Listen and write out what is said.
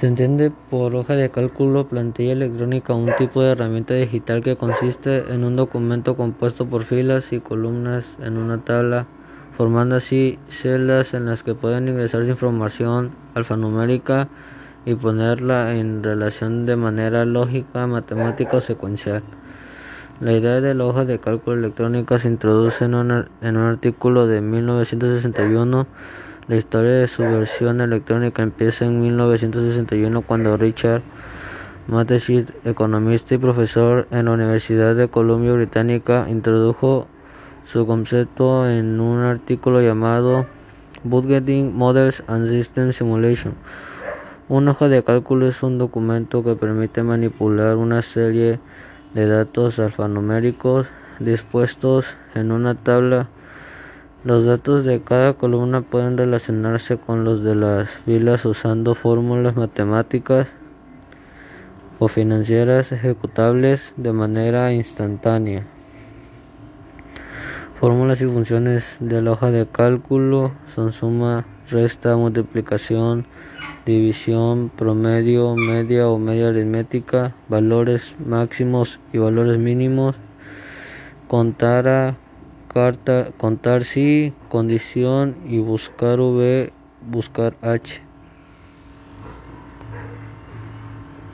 Se entiende por hoja de cálculo plantilla electrónica un tipo de herramienta digital que consiste en un documento compuesto por filas y columnas en una tabla, formando así celdas en las que pueden ingresar información alfanumérica y ponerla en relación de manera lógica, matemática o secuencial. La idea de la hoja de cálculo electrónica se introduce en un, en un artículo de 1961 la historia de su versión electrónica empieza en 1961 cuando Richard Mateschitz, economista y profesor en la Universidad de Columbia Británica, introdujo su concepto en un artículo llamado Budgeting Models and System Simulation. Una hoja de cálculo es un documento que permite manipular una serie de datos alfanuméricos dispuestos en una tabla los datos de cada columna pueden relacionarse con los de las filas usando fórmulas matemáticas o financieras ejecutables de manera instantánea. Fórmulas y funciones de la hoja de cálculo son suma, resta, multiplicación, división, promedio, media o media aritmética, valores máximos y valores mínimos, contar a contar sí, condición y buscar V, buscar H.